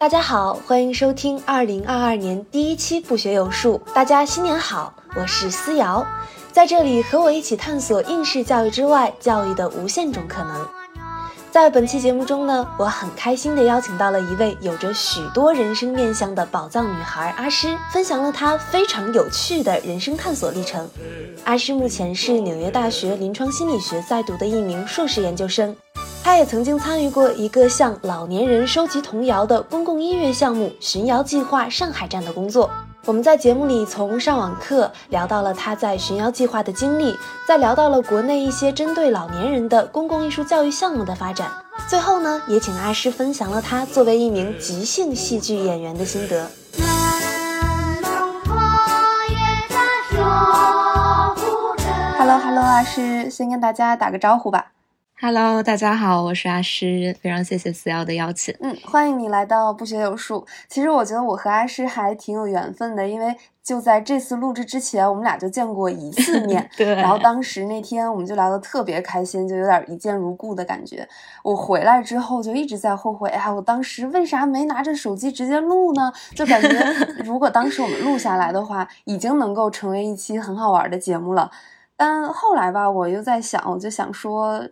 大家好，欢迎收听二零二二年第一期不学有术。大家新年好，我是思瑶，在这里和我一起探索应试教育之外教育的无限种可能。在本期节目中呢，我很开心地邀请到了一位有着许多人生面向的宝藏女孩阿诗，分享了她非常有趣的人生探索历程。阿诗目前是纽约大学临床心理学在读的一名硕士研究生，她也曾经参与过一个向老年人收集童谣的公共音乐项目“寻谣计划上海站”的工作。我们在节目里从上网课聊到了他在寻谣计划的经历，再聊到了国内一些针对老年人的公共艺术教育项目的发展。最后呢，也请阿诗分享了他作为一名即兴戏剧演员的心得。Hello Hello，阿诗，先跟大家打个招呼吧。Hello，大家好，我是阿诗，非常谢谢思瑶的邀请。嗯，欢迎你来到不学有术。其实我觉得我和阿诗还挺有缘分的，因为就在这次录制之前，我们俩就见过一次 面。对。然后当时那天我们就聊得特别开心，就有点一见如故的感觉。我回来之后就一直在后悔，哎呀，我当时为啥没拿着手机直接录呢？就感觉 如果当时我们录下来的话，已经能够成为一期很好玩的节目了。但后来吧，我又在想，我就想说。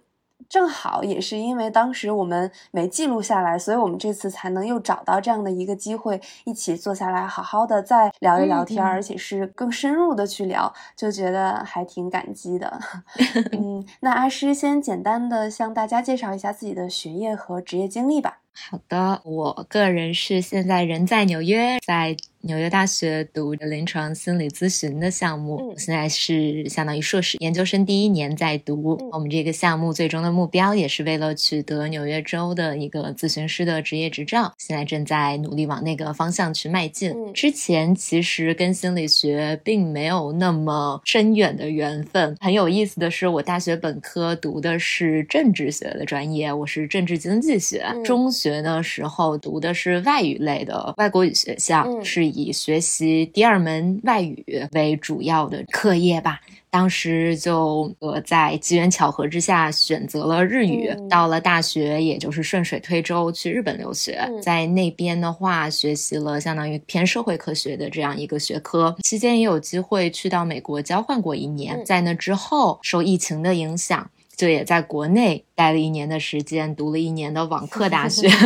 正好也是因为当时我们没记录下来，所以我们这次才能又找到这样的一个机会，一起坐下来好好的再聊一聊天，而且是更深入的去聊，就觉得还挺感激的。嗯，那阿诗先简单的向大家介绍一下自己的学业和职业经历吧。好的，我个人是现在人在纽约，在。纽约大学读临床心理咨询的项目，现在是相当于硕士研究生第一年在读。我们这个项目最终的目标也是为了取得纽约州的一个咨询师的职业执照，现在正在努力往那个方向去迈进。之前其实跟心理学并没有那么深远的缘分。很有意思的是，我大学本科读的是政治学的专业，我是政治经济学。中学的时候读的是外语类的外国语学校，是。以学习第二门外语为主要的课业吧。当时就呃在机缘巧合之下选择了日语。到了大学，也就是顺水推舟去日本留学，在那边的话学习了相当于偏社会科学的这样一个学科。期间也有机会去到美国交换过一年。在那之后，受疫情的影响，就也在国内待了一年的时间，读了一年的网课大学。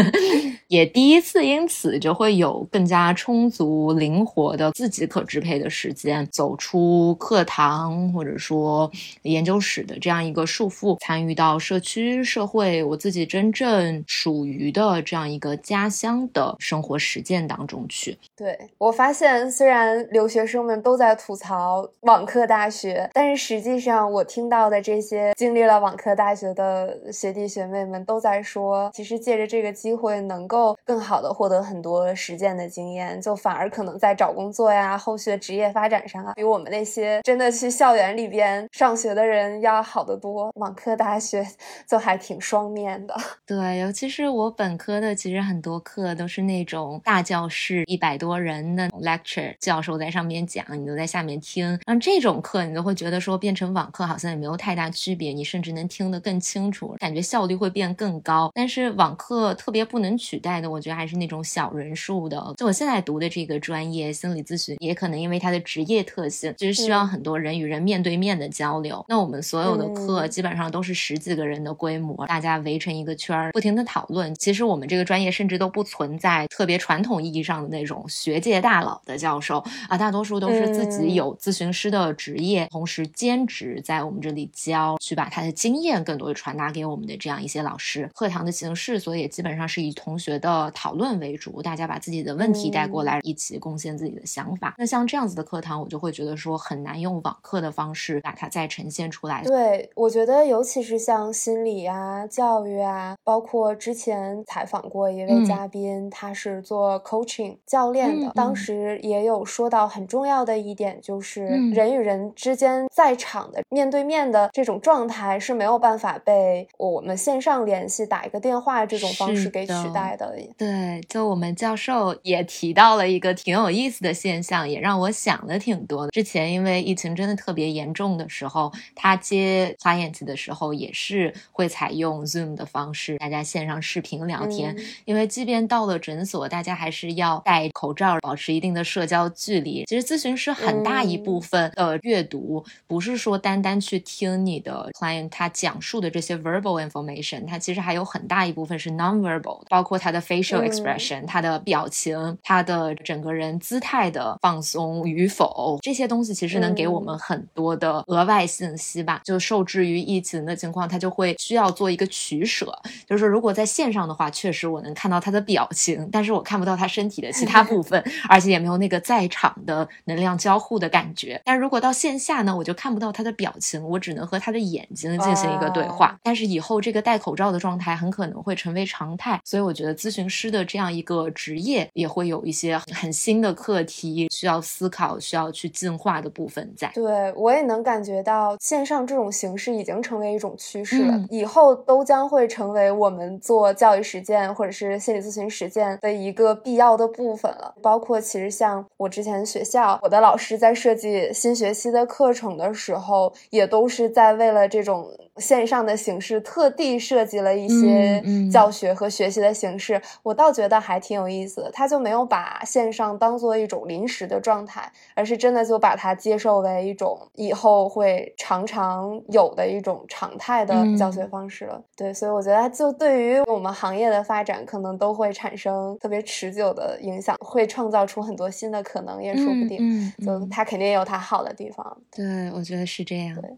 也第一次因此就会有更加充足、灵活的自己可支配的时间，走出课堂或者说研究室的这样一个束缚，参与到社区、社会，我自己真正属于的这样一个家乡的生活实践当中去。对我发现，虽然留学生们都在吐槽网课大学，但是实际上我听到的这些经历了网课大学的学弟学妹们都在说，其实借着这个机会能够。更好的获得很多实践的经验，就反而可能在找工作呀、后续的职业发展上啊，比我们那些真的去校园里边上学的人要好得多。网课大学 就还挺双面的。对，尤其是我本科的，其实很多课都是那种大教室，一百多人的 lecture，教授在上面讲，你都在下面听。像这种课，你都会觉得说变成网课好像也没有太大区别，你甚至能听得更清楚，感觉效率会变更高。但是网课特别不能取代。的我觉得还是那种小人数的。就我现在读的这个专业，心理咨询，也可能因为它的职业特性，就是需要很多人与人面对面的交流。那我们所有的课基本上都是十几个人的规模，大家围成一个圈儿，不停的讨论。其实我们这个专业甚至都不存在特别传统意义上的那种学界大佬的教授啊，大多数都是自己有咨询师的职业，同时兼职在我们这里教，去把他的经验更多的传达给我们的这样一些老师。课堂的形式，所以也基本上是以同学。的讨论为主，大家把自己的问题带过来，一起贡献自己的想法。那像这样子的课堂，我就会觉得说很难用网课的方式把它再呈现出来。对，我觉得尤其是像心理啊、教育啊，包括之前采访过一位嘉宾，他是做 coaching 教练的，当时也有说到很重要的一点，就是人与人之间在场的面对面的这种状态是没有办法被我们线上联系、打一个电话这种方式给取代的。的。对，就我们教授也提到了一个挺有意思的现象，也让我想了挺多的。之前因为疫情真的特别严重的时候，他接 client 的时候也是会采用 Zoom 的方式，大家线上视频聊天。因为即便到了诊所，大家还是要戴口罩，保持一定的社交距离。其实咨询师很大一部分的阅读，不是说单单去听你的 client 他讲述的这些 verbal information，他其实还有很大一部分是 non-verbal，包括他的 facial expression，他的表情，他的整个人姿态的放松与否，这些东西其实能给我们很多的额外信息吧。就受制于疫情的情况，他就会需要做一个取舍，就是说如果在线上的话，确实我能看到他的表情，但是我看不到他身体的其他部分，而且也没有那个在场的能量交互的感觉。但如果到线下呢，我就看不到他的表情，我只能和他的眼睛进行一个对话。但是以后这个戴口罩的状态很可能会成为常态，所以我觉得咨询师的这样一个职业也会有一些很新的课题需要思考、需要去进化的部分在。对我也能感觉到线上这种形式已经成为一种趋势了，以后都将会成为我们做教育实践或者是心理咨询实践的一个必要的部分了。包括其实像我之前学校，我的老师在设计新学期的课程的时候，也都是在为了这种。线上的形式特地设计了一些教学和学习的形式，我倒觉得还挺有意思的。他就没有把线上当做一种临时的状态，而是真的就把它接受为一种以后会常常有的一种常态的教学方式了。对，所以我觉得就对于我们行业的发展，可能都会产生特别持久的影响，会创造出很多新的可能，也说不定。嗯就它肯定也有它好的地方。对，我觉得是这样。对，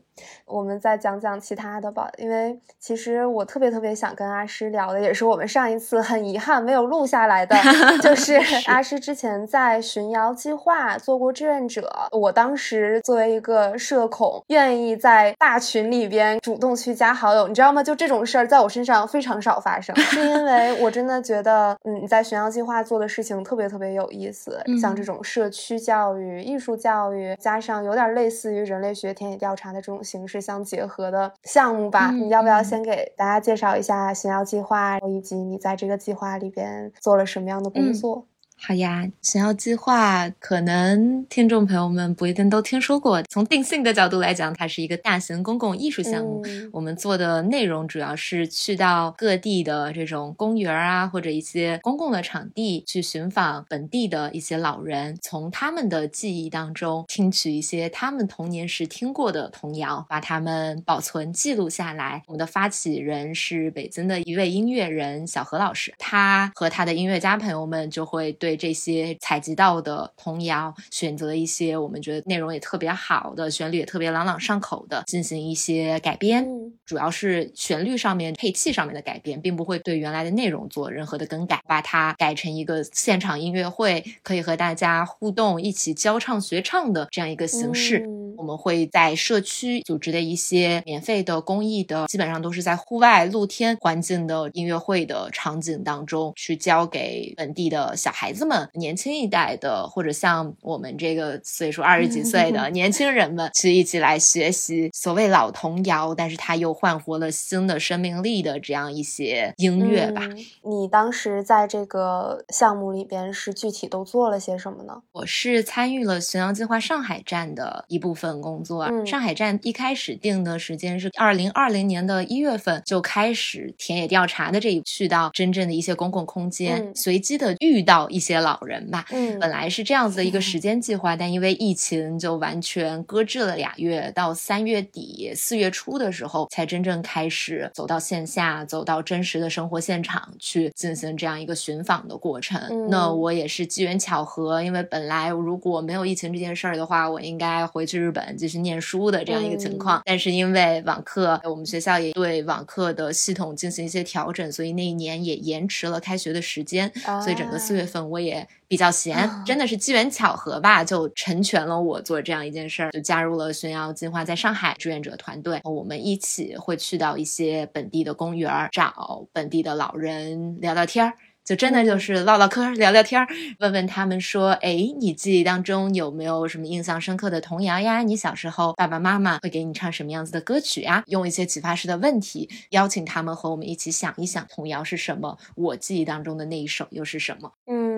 我们再讲讲其。他的吧，因为其实我特别特别想跟阿诗聊的，也是我们上一次很遗憾没有录下来的，就是阿诗之前在寻瑶计划做过志愿者。我当时作为一个社恐，愿意在大群里边主动去加好友，你知道吗？就这种事儿在我身上非常少发生，是因为我真的觉得，嗯，你在寻瑶计划做的事情特别特别有意思，像这种社区教育、艺术教育，加上有点类似于人类学田野调查的这种形式相结合的。项目吧，你要不要先给大家介绍一下寻瑶计划，以及你在这个计划里边做了什么样的工作？好呀，想要计划可能听众朋友们不一定都听说过。从定性的角度来讲，它是一个大型公共艺术项目。我们做的内容主要是去到各地的这种公园啊，或者一些公共的场地，去寻访本地的一些老人，从他们的记忆当中听取一些他们童年时听过的童谣，把他们保存记录下来。我们的发起人是北京的一位音乐人小何老师，他和他的音乐家朋友们就会对。这些采集到的童谣，选择一些我们觉得内容也特别好的，旋律也特别朗朗上口的，进行一些改编，主要是旋律上面、配器上面的改编，并不会对原来的内容做任何的更改，把它改成一个现场音乐会，可以和大家互动、一起教唱学唱的这样一个形式。我们会在社区组织的一些免费的公益的，基本上都是在户外露天环境的音乐会的场景当中，去教给本地的小孩子。们年轻一代的，或者像我们这个岁数二十几岁的 年轻人们，去一起来学习所谓老童谣，但是它又焕活了新的生命力的这样一些音乐吧。你当时在这个项目里边是具体都做了些什么呢？我是参与了巡洋计划上海站的一部分工作。上海站一开始定的时间是二零二零年的一月份就开始田野调查的这一去到真正的一些公共空间，随机的遇到一些。老人吧，嗯，本来是这样子的一个时间计划，但因为疫情就完全搁置了俩月，到三月底四月初的时候才真正开始走到线下，走到真实的生活现场去进行这样一个寻访的过程。那我也是机缘巧合，因为本来如果没有疫情这件事儿的话，我应该回去日本继续念书的这样一个情况。但是因为网课，我们学校也对网课的系统进行一些调整，所以那一年也延迟了开学的时间。所以整个四月份我也。比较闲，真的是机缘巧合吧，就成全了我做这样一件事儿，就加入了炫耀计划在上海志愿者团队。我们一起会去到一些本地的公园，找本地的老人聊聊天儿。就真的就是唠唠嗑、聊聊天儿，问问他们说，哎，你记忆当中有没有什么印象深刻的童谣呀？你小时候爸爸妈妈会给你唱什么样子的歌曲呀？用一些启发式的问题，邀请他们和我们一起想一想童谣是什么，我记忆当中的那一首又是什么？嗯。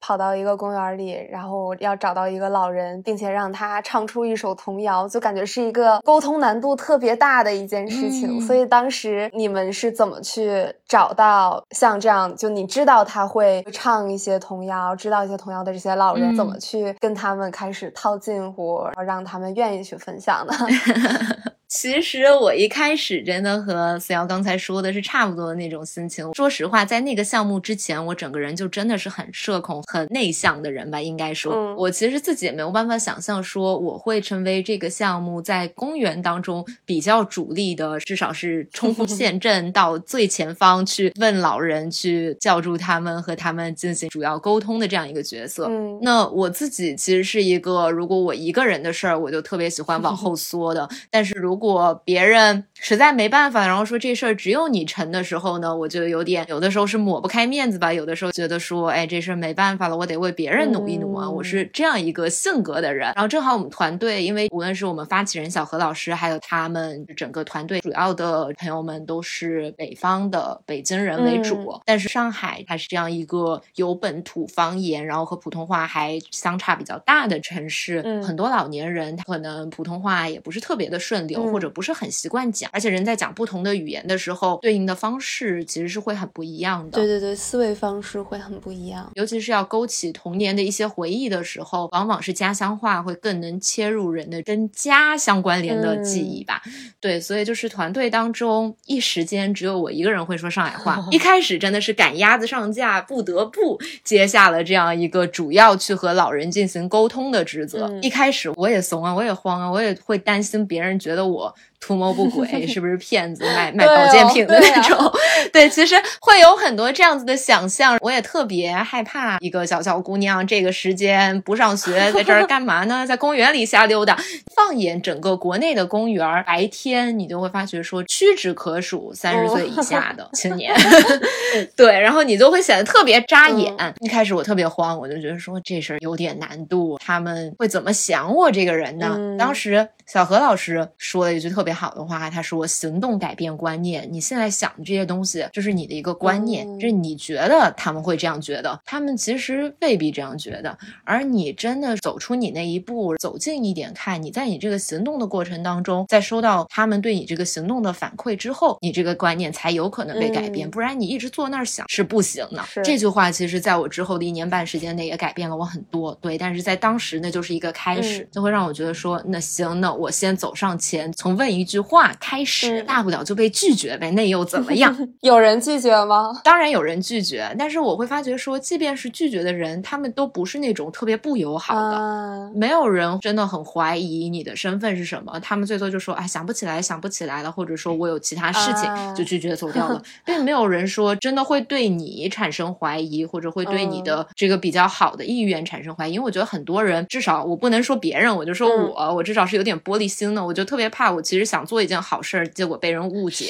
跑到一个公园里，然后要找到一个老人，并且让他唱出一首童谣，就感觉是一个沟通难度特别大的一件事情。所以当时你们是怎么去找到像这样，就你知道他会唱一些童谣，知道一些童谣的这些老人，怎么去跟他们开始套近乎，然后让他们愿意去分享呢？其实我一开始真的和思瑶刚才说的是差不多的那种心情。说实话，在那个项目之前，我整个人就真的是很社恐、很内向的人吧。应该说，我其实自己也没有办法想象说我会成为这个项目在公园当中比较主力的，至少是冲锋 陷阵到最前方去问老人、去叫住他们和他们进行主要沟通的这样一个角色。那我自己其实是一个，如果我一个人的事儿，我就特别喜欢往后 缩的。但是如如果别人实在没办法，然后说这事儿只有你成的时候呢，我就有点有的时候是抹不开面子吧，有的时候觉得说，哎，这事儿没办法了，我得为别人努一努啊，我是这样一个性格的人。然后正好我们团队，因为无论是我们发起人小何老师，还有他们整个团队主要的朋友们都是北方的北京人为主，但是上海它是这样一个有本土方言，然后和普通话还相差比较大的城市，很多老年人他可能普通话也不是特别的顺溜。或者不是很习惯讲，而且人在讲不同的语言的时候，对应的方式其实是会很不一样的。对对对，思维方式会很不一样。尤其是要勾起童年的一些回忆的时候，往往是家乡话会更能切入人的跟家相关联的记忆吧。对，所以就是团队当中一时间只有我一个人会说上海话。一开始真的是赶鸭子上架，不得不接下了这样一个主要去和老人进行沟通的职责。一开始我也怂啊，我也慌啊，我也会担心别人觉得我。我图谋不轨，是不是骗子卖卖保健品的那种？对，其实会有很多这样子的想象。我也特别害怕一个小小姑娘这个时间不上学，在这儿干嘛呢？在公园里瞎溜达。放眼整个国内的公园，白天你就会发觉说屈指可数三十岁以下的青年。对，然后你就会显得特别扎眼。一开始我特别慌，我就觉得说这事儿有点难度，他们会怎么想我这个人呢？当时小何老师说了一句特别。好的话，他说：“行动改变观念。你现在想的这些东西，就是你的一个观念，就是你觉得他们会这样觉得，他们其实未必这样觉得。而你真的走出你那一步，走近一点看，你在你这个行动的过程当中，在收到他们对你这个行动的反馈之后，你这个观念才有可能被改变。不然你一直坐那儿想是不行的。这句话其实在我之后的一年半时间内也改变了我很多。对，但是在当时那就是一个开始，就会让我觉得说，那行，那我先走上前，从问一。”句话开始，大不了就被拒绝呗，那又怎么样？有人拒绝吗？当然有人拒绝，但是我会发觉说，即便是拒绝的人，他们都不是那种特别不友好的，没有人真的很怀疑你的身份是什么，他们最多就说，哎，想不起来，想不起来了，或者说我有其他事情就拒绝走掉了，并没有人说真的会对你产生怀疑，或者会对你的这个比较好的意愿产生怀疑，因为我觉得很多人，至少我不能说别人，我就说我，我至少是有点玻璃心的，我就特别怕，我其实。想做一件好事儿，结果被人误解，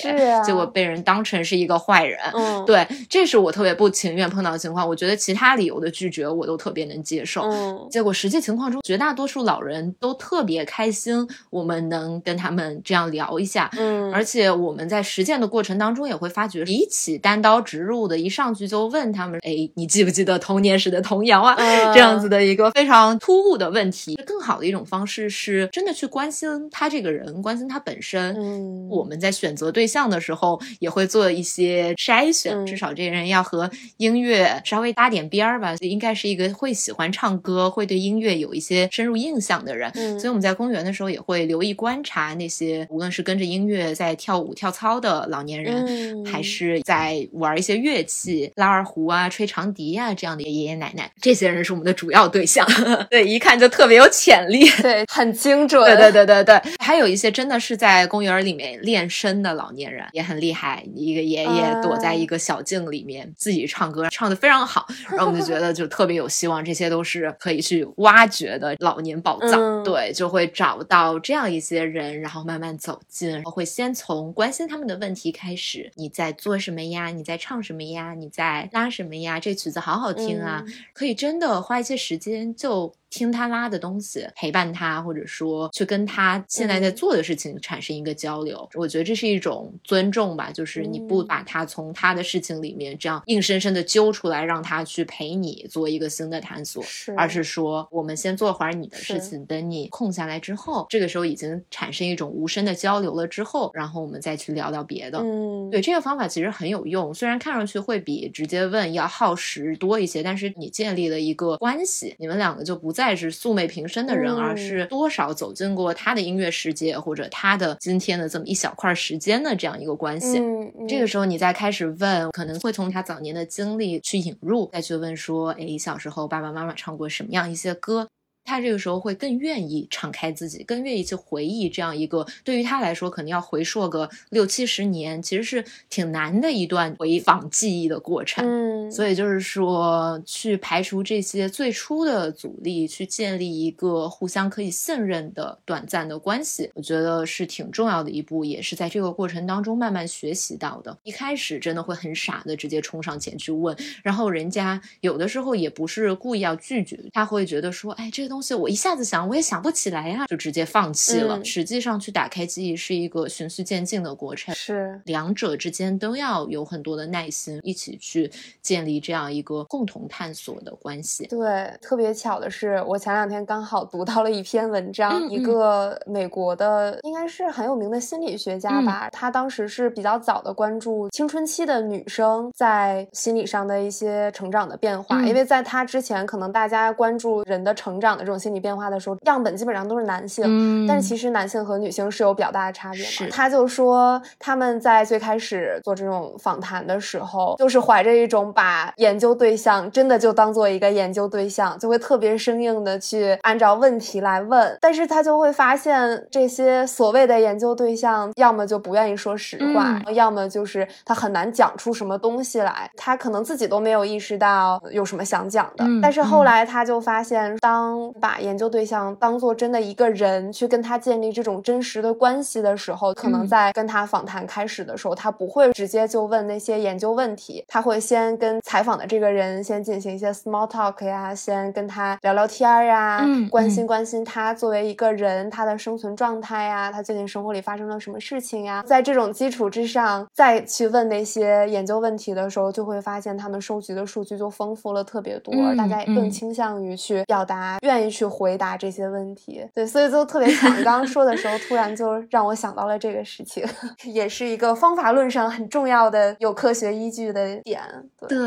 结果被人当成是一个坏人。嗯，对，这是我特别不情愿碰到的情况。我觉得其他理由的拒绝，我都特别能接受。嗯，结果实际情况中，绝大多数老人都特别开心，我们能跟他们这样聊一下。嗯，而且我们在实践的过程当中，也会发觉，比起单刀直入的一上去就问他们，哎，你记不记得童年时的童谣啊？这样子的一个非常突兀的问题，更好的一种方式是真的去关心他这个人，关心他。本身，嗯，我们在选择对象的时候也会做一些筛选，至少这个人要和音乐稍微搭点边儿吧，应该是一个会喜欢唱歌、会对音乐有一些深入印象的人。所以我们在公园的时候也会留意观察那些无论是跟着音乐在跳舞跳操的老年人，还是在玩一些乐器、拉二胡啊、吹长笛啊这样的爷爷奶奶，这些人是我们的主要对象。对，一看就特别有潜力，对，很精准。对对对对对对，还有一些真的是。在公园里面练声的老年人也很厉害，一个爷爷躲在一个小径里面自己唱歌，唱的非常好，然后我们就觉得就特别有希望，这些都是可以去挖掘的老年宝藏。对，就会找到这样一些人，然后慢慢走近，会先从关心他们的问题开始。你在做什么呀？你在唱什么呀？你在拉什么呀？这曲子好好听啊！可以真的花一些时间就。听他拉的东西，陪伴他，或者说去跟他现在在做的事情产生一个交流，我觉得这是一种尊重吧。就是你不把他从他的事情里面这样硬生生的揪出来，让他去陪你做一个新的探索，而是说我们先做会儿你的事情，等你空下来之后，这个时候已经产生一种无声的交流了之后，然后我们再去聊聊别的。嗯，对，这个方法其实很有用，虽然看上去会比直接问要耗时多一些，但是你建立了一个关系，你们两个就不。再是素昧平生的人，而是多少走进过他的音乐世界，或者他的今天的这么一小块时间的这样一个关系。这个时候，你再开始问，可能会从他早年的经历去引入，再去问说：“哎，小时候爸爸妈妈唱过什么样一些歌？”他这个时候会更愿意敞开自己，更愿意去回忆这样一个对于他来说可能要回溯个六七十年，其实是挺难的一段回访记忆的过程。嗯，所以就是说，去排除这些最初的阻力，去建立一个互相可以信任的短暂的关系，我觉得是挺重要的一步，也是在这个过程当中慢慢学习到的。一开始真的会很傻的直接冲上前去问，然后人家有的时候也不是故意要拒绝，他会觉得说，哎，这个东西。东西我一下子想，我也想不起来呀，就直接放弃了。实际上，去打开记忆是一个循序渐进的过程，是两者之间都要有很多的耐心，一起去建立这样一个共同探索的关系。对，特别巧的是，我前两天刚好读到了一篇文章，一个美国的应该是很有名的心理学家吧，他当时是比较早的关注青春期的女生在心理上的一些成长的变化，因为在他之前，可能大家关注人的成长的。这种心理变化的时候，样本基本上都是男性，嗯，但是其实男性和女性是有比较大的差别嘛。他就说他们在最开始做这种访谈的时候，就是怀着一种把研究对象真的就当做一个研究对象，就会特别生硬的去按照问题来问。但是他就会发现这些所谓的研究对象，要么就不愿意说实话，要么就是他很难讲出什么东西来。他可能自己都没有意识到有什么想讲的。但是后来他就发现，当把研究对象当做真的一个人去跟他建立这种真实的关系的时候，可能在跟他访谈开始的时候，他不会直接就问那些研究问题，他会先跟采访的这个人先进行一些 small talk 呀，先跟他聊聊天儿呀，关心关心他作为一个人他的生存状态呀，他最近生活里发生了什么事情呀，在这种基础之上再去问那些研究问题的时候，就会发现他们收集的数据就丰富了特别多，大家也更倾向于去表达，愿意。去回答这些问题，对，所以就特别巧。你刚刚说的时候，突然就让我想到了这个事情，也是一个方法论上很重要的、有科学依据的点。对，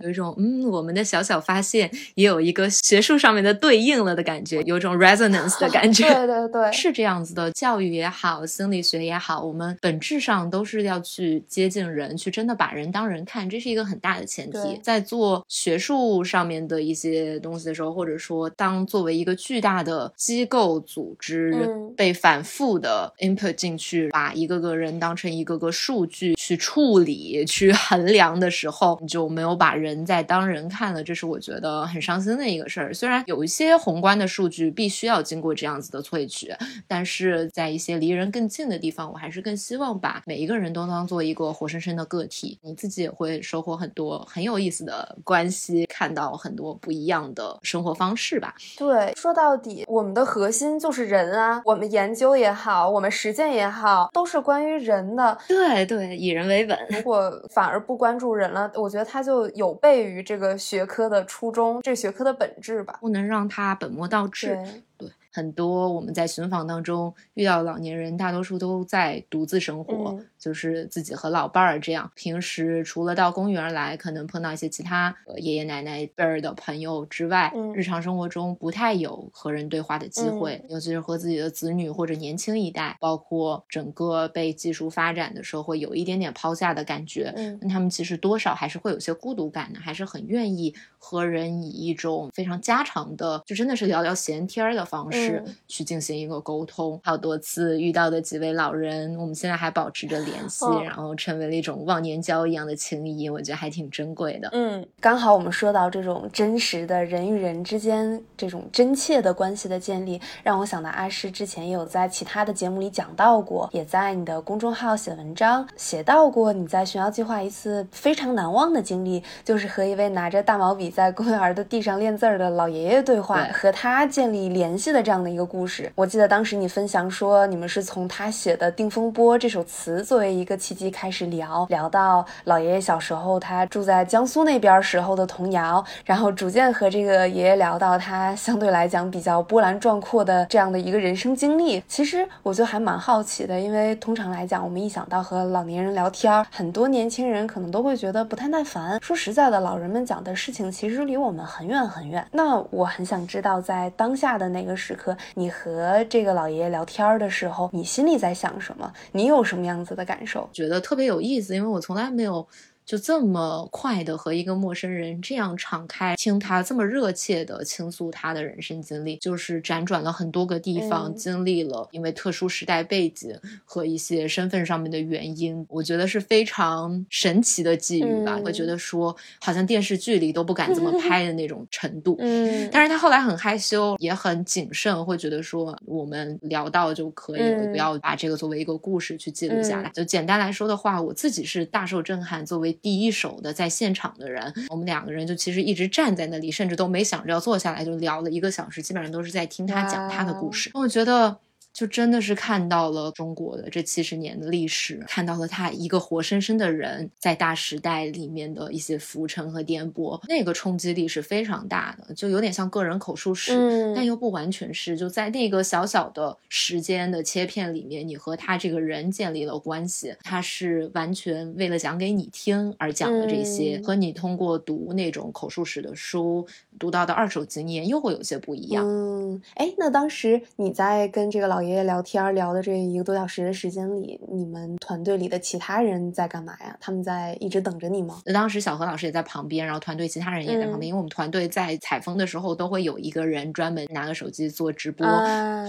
有一种嗯，我们的小小发现也有一个学术上面的对应了的感觉，有种 resonance 的感觉。对对对，是这样子的。教育也好，心理学也好，我们本质上都是要去接近人，去真的把人当人看，这是一个很大的前提。在做学术上面的一些东西的时候，或者说当作为一个巨大的机构组织被反复的 input 进去，把一个个人当成一个个数据去处理、去衡量的时候，你就没有把人在当人看了。这是我觉得很伤心的一个事儿。虽然有一些宏观的数据必须要经过这样子的萃取，但是在一些离人更近的地方，我还是更希望把每一个人都当做一个活生生的个体。你自己也会收获很多很有意思的关系，看到很多不一样的生活方式吧。对。说到底，我们的核心就是人啊。我们研究也好，我们实践也好，都是关于人的。对对，以人为本。如果反而不关注人了，我觉得他就有悖于这个学科的初衷，这学科的本质吧。不能让他本末倒置。对。很多我们在寻访当中遇到老年人，大多数都在独自生活，就是自己和老伴儿这样。平时除了到公园来，可能碰到一些其他爷爷奶奶辈儿的朋友之外，日常生活中不太有和人对话的机会，尤其是和自己的子女或者年轻一代，包括整个被技术发展的社会有一点点抛下的感觉。那他们其实多少还是会有些孤独感的，还是很愿意和人以一种非常家常的，就真的是聊聊闲天儿的方式。式去进行一个沟通。好多次遇到的几位老人，我们现在还保持着联系，然后成为了一种忘年交一样的情谊，我觉得还挺珍贵的。嗯，刚好我们说到这种真实的人与人之间这种真切的关系的建立，让我想到阿诗之前也有在其他的节目里讲到过，也在你的公众号写文章写到过你在寻妖计划一次非常难忘的经历，就是和一位拿着大毛笔在公园的地上练字儿的老爷爷对话，和他建立联系的这这样的一个故事。我记得当时你分享说，你们是从他写的《定风波》这首词作为一个契机开始聊，聊到老爷爷小时候他住在江苏那边时候的童谣，然后逐渐和这个爷爷聊到他相对来讲比较波澜壮阔的这样的一个人生经历。其实我就还蛮好奇的，因为通常来讲，我们一想到和老年人聊天，很多年轻人可能都会觉得不太耐烦。说实在的，老人们讲的事情其实离我们很远很远。那我很想知道，在当下的那个时，你和这个老爷爷聊天的时候，你心里在想什么？你有什么样子的感受？觉得特别有意思，因为我从来没有。就这么快的和一个陌生人这样敞开，听他这么热切的倾诉他的人生经历，就是辗转了很多个地方，经历了因为特殊时代背景和一些身份上面的原因，我觉得是非常神奇的际遇吧。会觉得说，好像电视剧里都不敢这么 拍的那种程度。嗯，但是他后来很害羞，也很谨慎，会觉得说，我们聊到就可以了，不要把这个作为一个故事去记录下来。就简单来说的话，我自己是大受震撼，作为。第一手的在现场的人，我们两个人就其实一直站在那里，甚至都没想着要坐下来，就聊了一个小时，基本上都是在听他讲他的故事。我觉得。就真的是看到了中国的这七十年的历史，看到了他一个活生生的人在大时代里面的一些浮沉和颠簸，那个冲击力是非常大的，就有点像个人口述史，但又不完全是。就在那个小小的时间的切片里面，你和他这个人建立了关系，他是完全为了讲给你听而讲的这些，和你通过读那种口述史的书读到的二手经验又会有些不一样。嗯，哎，那当时你在跟这个老。爷爷聊天聊的这一个多小时的时间里，你们团队里的其他人在干嘛呀？他们在一直等着你吗？当时小何老师也在旁边，然后团队其他人也在旁边，因为我们团队在采风的时候都会有一个人专门拿个手机做直播，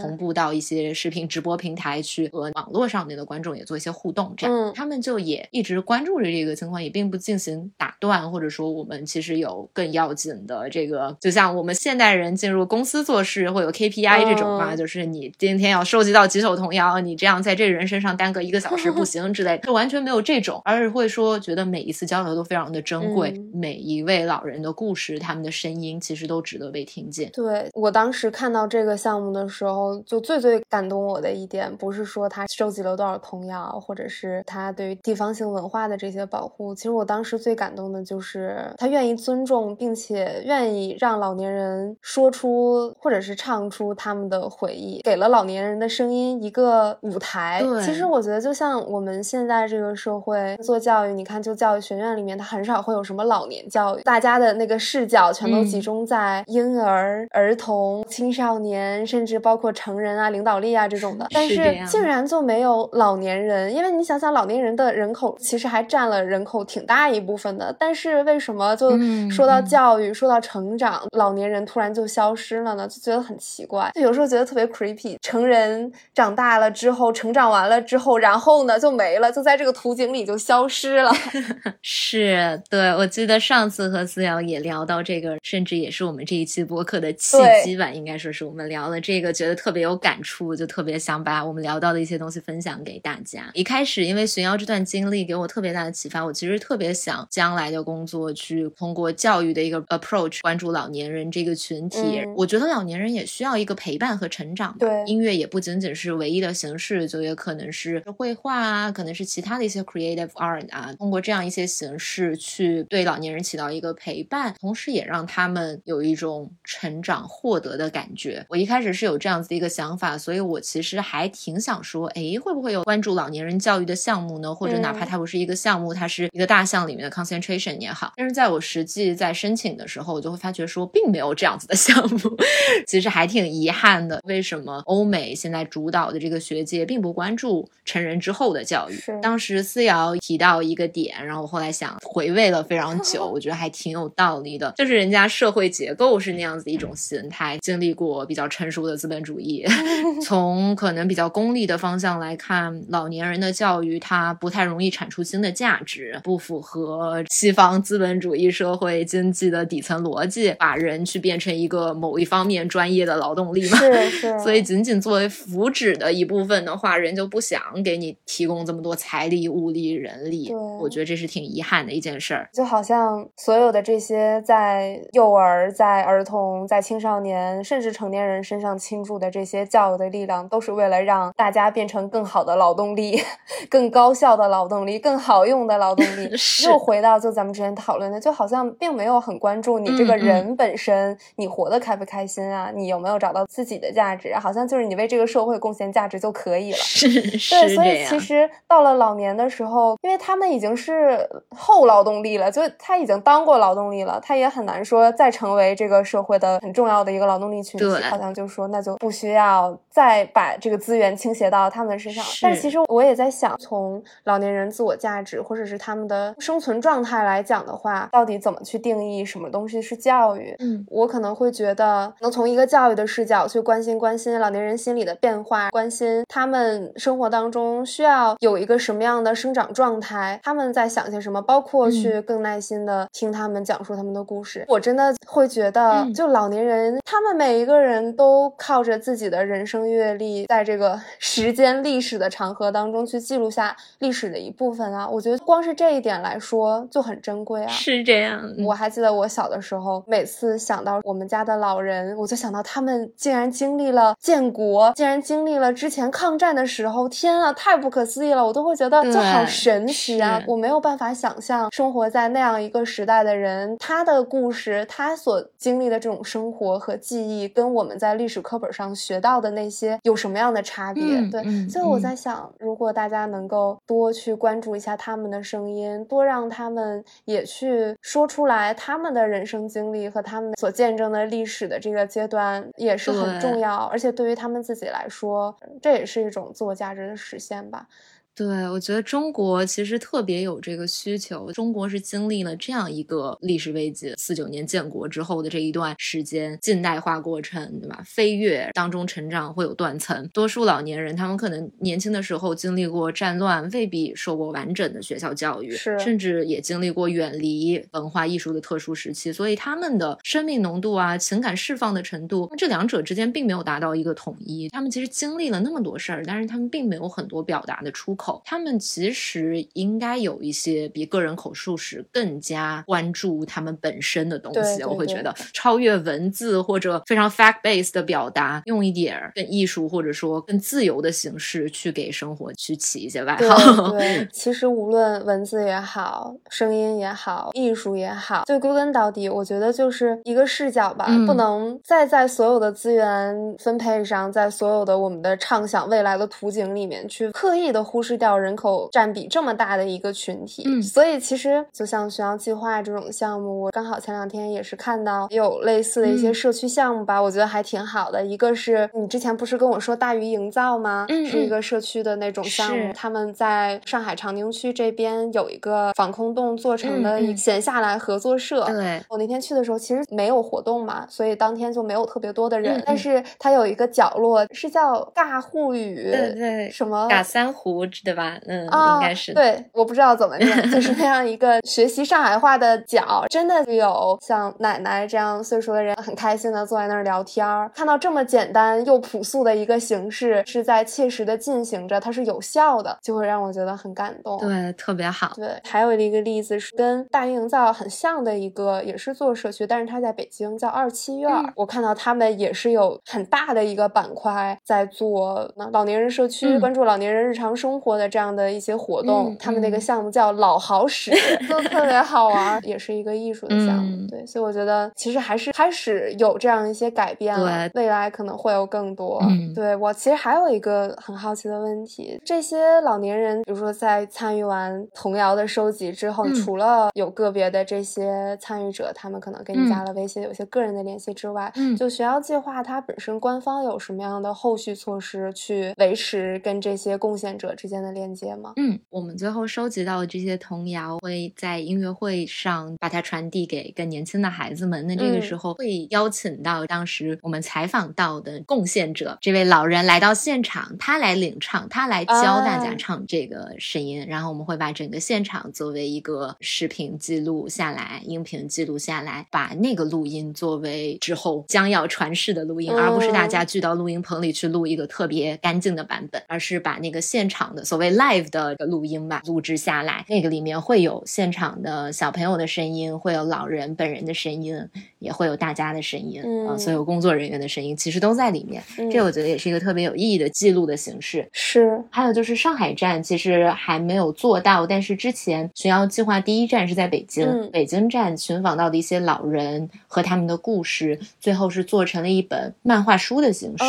同步到一些视频直播平台去和网络上面的观众也做一些互动，这样他们就也一直关注着这个情况，也并不进行打断，或者说我们其实有更要紧的这个，就像我们现代人进入公司做事会有 KPI 这种嘛，就是你今天要。收集到几首童谣，你这样在这人身上耽搁一个小时不行之类，就完全没有这种，而是会说觉得每一次交流都非常的珍贵，每一位老人的故事，他们的声音其实都值得被听见。对我当时看到这个项目的时候，就最最感动我的一点，不是说他收集了多少童谣，或者是他对于地方性文化的这些保护，其实我当时最感动的就是他愿意尊重，并且愿意让老年人说出或者是唱出他们的回忆，给了老年人。人的声音一个舞台，其实我觉得就像我们现在这个社会做教育，你看，就教育学院里面，它很少会有什么老年教育，大家的那个视角全都集中在婴儿、儿童、青少年，甚至包括成人啊、领导力啊这种的。但是竟然就没有老年人，因为你想想，老年人的人口其实还占了人口挺大一部分的。但是为什么就说到教育、说到成长，老年人突然就消失了呢？就觉得很奇怪，就有时候觉得特别 creepy，成人。人长大了之后，成长完了之后，然后呢就没了，就在这个图景里就消失了。是对，我记得上次和思瑶也聊到这个，甚至也是我们这一期播客的契机吧，应该说是我们聊了这个，觉得特别有感触，就特别想把我们聊到的一些东西分享给大家。一开始因为寻瑶这段经历给我特别大的启发，我其实特别想将来的工作去通过教育的一个 approach 关注老年人这个群体。我觉得老年人也需要一个陪伴和成长，对音乐也。不仅仅是唯一的形式，就也可能是绘画啊，可能是其他的一些 creative art 啊。通过这样一些形式去对老年人起到一个陪伴，同时也让他们有一种成长获得的感觉。我一开始是有这样子的一个想法，所以我其实还挺想说，哎，会不会有关注老年人教育的项目呢？或者哪怕它不是一个项目，它是一个大项里面的 concentration 也好。但是在我实际在申请的时候，我就会发觉说，并没有这样子的项目，其实还挺遗憾的。为什么欧美？现在主导的这个学界并不关注成人之后的教育。当时思瑶提到一个点，然后我后来想回味了非常久，我觉得还挺有道理的，就是人家社会结构是那样子一种形态，经历过比较成熟的资本主义，从可能比较功利的方向来看，老年人的教育它不太容易产出新的价值，不符合西方资本主义社会经济的底层逻辑，把人去变成一个某一方面专业的劳动力嘛。是 是。所以仅仅作为福祉的一部分的话，人就不想给你提供这么多财力、物力、人力。我觉得这是挺遗憾的一件事儿。就好像所有的这些在幼儿、在儿童、在青少年，甚至成年人身上倾注的这些教育的力量，都是为了让大家变成更好的劳动力、更高效的劳动力、更好用的劳动力。又回到就咱们之前讨论的，就好像并没有很关注你这个人本身，你活得开不开心啊？你有没有找到自己的价值？好像就是你为这个社会贡献价值就可以了。是是对，所以其实到了老年的时候，因为他们已经是后劳动力了，就他已经当过劳动力了，他也很难说再成为这个社会的很重要的一个劳动力群体。好像就说那就不需要再把这个资源倾斜到他们的身上。但其实我也在想，从老年人自我价值或者是他们的生存状态来讲的话，到底怎么去定义什么东西是教育？嗯，我可能会觉得能从一个教育的视角去关心关心老年人心理的变化，关心他们生活当中需要有一个什么样的生长状态，他们在想些什么，包括去更耐心的听他们讲述他们的故事。我真的会觉得，就老年人，他们每一个人都靠着自己的人生阅历，在这个 时间历史的长河当中去记录下历史的一部分啊。我觉得光是这一点来说就很珍贵啊。是这样，我还记得我小的时候，每次想到我们家的老人，我就想到他们竟然经历了建国，竟然经历了之前抗战的时候，天啊，太不可思议了！我都会觉得就好神奇啊！我没有办法想象生活在那样一个时代的人，他的故事，他所经历的这种生活和记忆，跟我们在历史课本上学到的那些有什么样的差别？对，所以我在想，如果大家能够多去关注一下他们的声音，多让他们也去说出来他们的人生经历和他们所见证的历史的这个阶段，也是很重要。而且对于他们自己自己来说，这也是一种自我价值的实现吧。对，我觉得中国其实特别有这个需求。中国是经历了这样一个历史危机，四九年建国之后的这一段时间，近代化过程，对吧？飞跃当中成长会有断层，多数老年人他们可能年轻的时候经历过战乱，未必受过完整的学校教育，是，甚至也经历过远离文化艺术的特殊时期，所以他们的生命浓度啊，情感释放的程度，这两者之间并没有达到一个统一。他们其实经历了那么多事儿，但是他们并没有很多表达的出口。他们其实应该有一些比个人口述史更加关注他们本身的东西。我会觉得超越文字或者非常 fact based 的表达，用一点更艺术或者说更自由的形式去给生活去起一些外号。对，其实无论文字也好，声音也好，艺术也好，就归根到底，我觉得就是一个视角吧，不能再在所有的资源分配上，在所有的我们的畅想未来的图景里面去刻意的忽视掉人。口占比这么大的一个群体，嗯，所以其实就像学校计划这种项目，我刚好前两天也是看到有类似的一些社区项目吧，我觉得还挺好的。一个是你之前不是跟我说大鱼营造吗？嗯，是一个社区的那种项目，他们在上海长宁区这边有一个防空洞做成的闲下来合作社。对，我那天去的时候其实没有活动嘛，所以当天就没有特别多的人，但是它有一个角落是叫尬沪语，对对，什么打三湖对吧？嗯，应该是对，我不知道怎么念，就是那样一个学习上海话的角，真的有像奶奶这样岁数的人很开心的坐在那儿聊天儿，看到这么简单又朴素的一个形式是在切实的进行着，它是有效的，就会让我觉得很感动。对，特别好。对，还有一个例子是跟大营造很像的一个，也是做社区，但是它在北京叫二七院，我看到他们也是有很大的一个板块在做老年人社区，关注老年人日常生活。活的这样的一些活动。他们那个项目叫老好使，都特别好玩，也是一个艺术的项目。对，所以我觉得其实还是开始有这样一些改变了，未来可能会有更多。对我其实还有一个很好奇的问题，这些老年人，比如说在参与完童谣的收集之后，除了有个别的这些参与者，他们可能给你加了微信，有些个人的联系之外，就学校计划它本身官方有什么样的后续措施去维持跟这些贡献者之间的链接吗？嗯，我们最后收集到的这些童谣会在音乐会上把它传递给更年轻的孩子们。那这个时候会邀请到当时我们采访到的贡献者，这位老人来到现场，他来领唱，他来教大家唱这个声音，然后我们会把整个现场作为一个视频记录下来，音频记录下来，把那个录音作为之后将要传世的录音，而不是大家聚到录音棚里去录一个特别干净的版本，而是把那个现场的所谓 live 的录音吧录制下来，那个里面会有现场的小朋友的声音，会有老人本人的声音，也会有大家的声音，啊，所有工作人员的声音，其实都在里面。这我觉得也是一个特别有意义的记录的形式。是，还有就是上海站其实还没有做到，但是之前巡谣计划第一站是在北京，北京站寻访到的一些老人和他们的故事，最后是做成了一本漫画书的形式。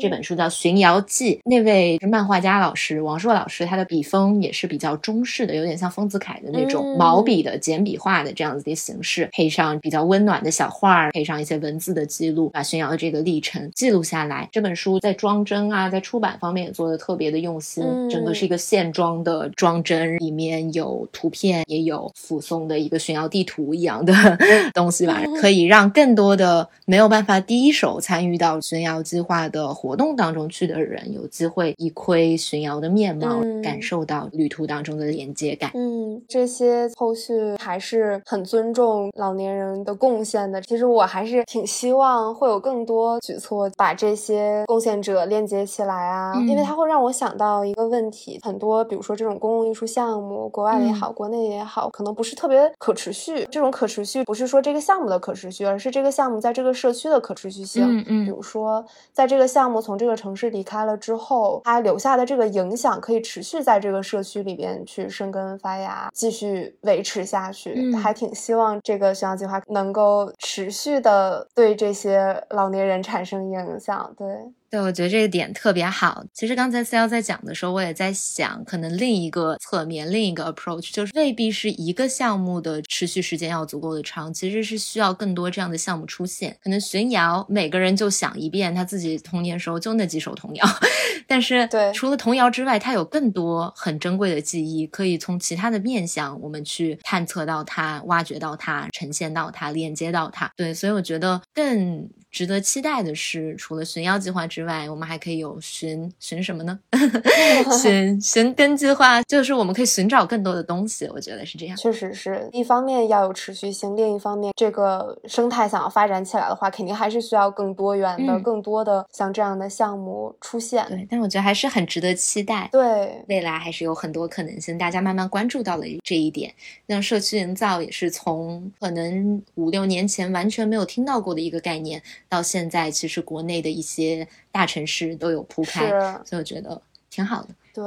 这本书叫《寻谣记》，那位是漫画家老师王硕老师，他的笔锋也是比较中式的，有点像丰子恺的那种毛笔的简笔画的这样子的形式，配上比较温暖的小画，配上一些文字的记录，把寻谣的这个历程记录下来。这本书在装帧啊，在出版方面也做的特别的用心，整个是一个线装的装帧，里面有图片，也有附送的一个寻谣地图一样的 东西吧，可以让更多的没有办法第一手参与到寻谣计划的活。动当中去的人有机会一窥巡游的面貌，感受到旅途当中的连接感。嗯，这些后续还是很尊重老年人的贡献的。其实我还是挺希望会有更多举措把这些贡献者链接起来啊，因为它会让我想到一个问题：很多比如说这种公共艺术项目，国外也好，国内也好，可能不是特别可持续。这种可持续不是说这个项目的可持续，而是这个项目在这个社区的可持续性。嗯嗯，比如说在这个项目。从这个城市离开了之后，他留下的这个影响可以持续在这个社区里边去生根发芽，继续维持下去。还挺希望这个巡洋计划能够持续的对这些老年人产生影响。对。对，我觉得这个点特别好。其实刚才 C L 在讲的时候，我也在想，可能另一个侧面、另一个 approach 就是未必是一个项目的持续时间要足够的长，其实是需要更多这样的项目出现。可能巡谣，每个人就想一遍他自己童年时候就那几首童谣，但是对除了童谣之外，他有更多很珍贵的记忆，可以从其他的面向我们去探测到它、挖掘到它、呈现到它、链接到它。对，所以我觉得更。值得期待的是，除了寻妖计划之外，我们还可以有寻寻什么呢？寻寻根计划，就是我们可以寻找更多的东西。我觉得是这样。确实是一方面要有持续性，另一方面这个生态想要发展起来的话，肯定还是需要更多元的、更多的像这样的项目出现。对，但我觉得还是很值得期待。对，未来还是有很多可能性，大家慢慢关注到了这一点。像社区营造也是从可能五六年前完全没有听到过的一个概念。到现在，其实国内的一些大城市都有铺开，所以我觉得挺好的。对。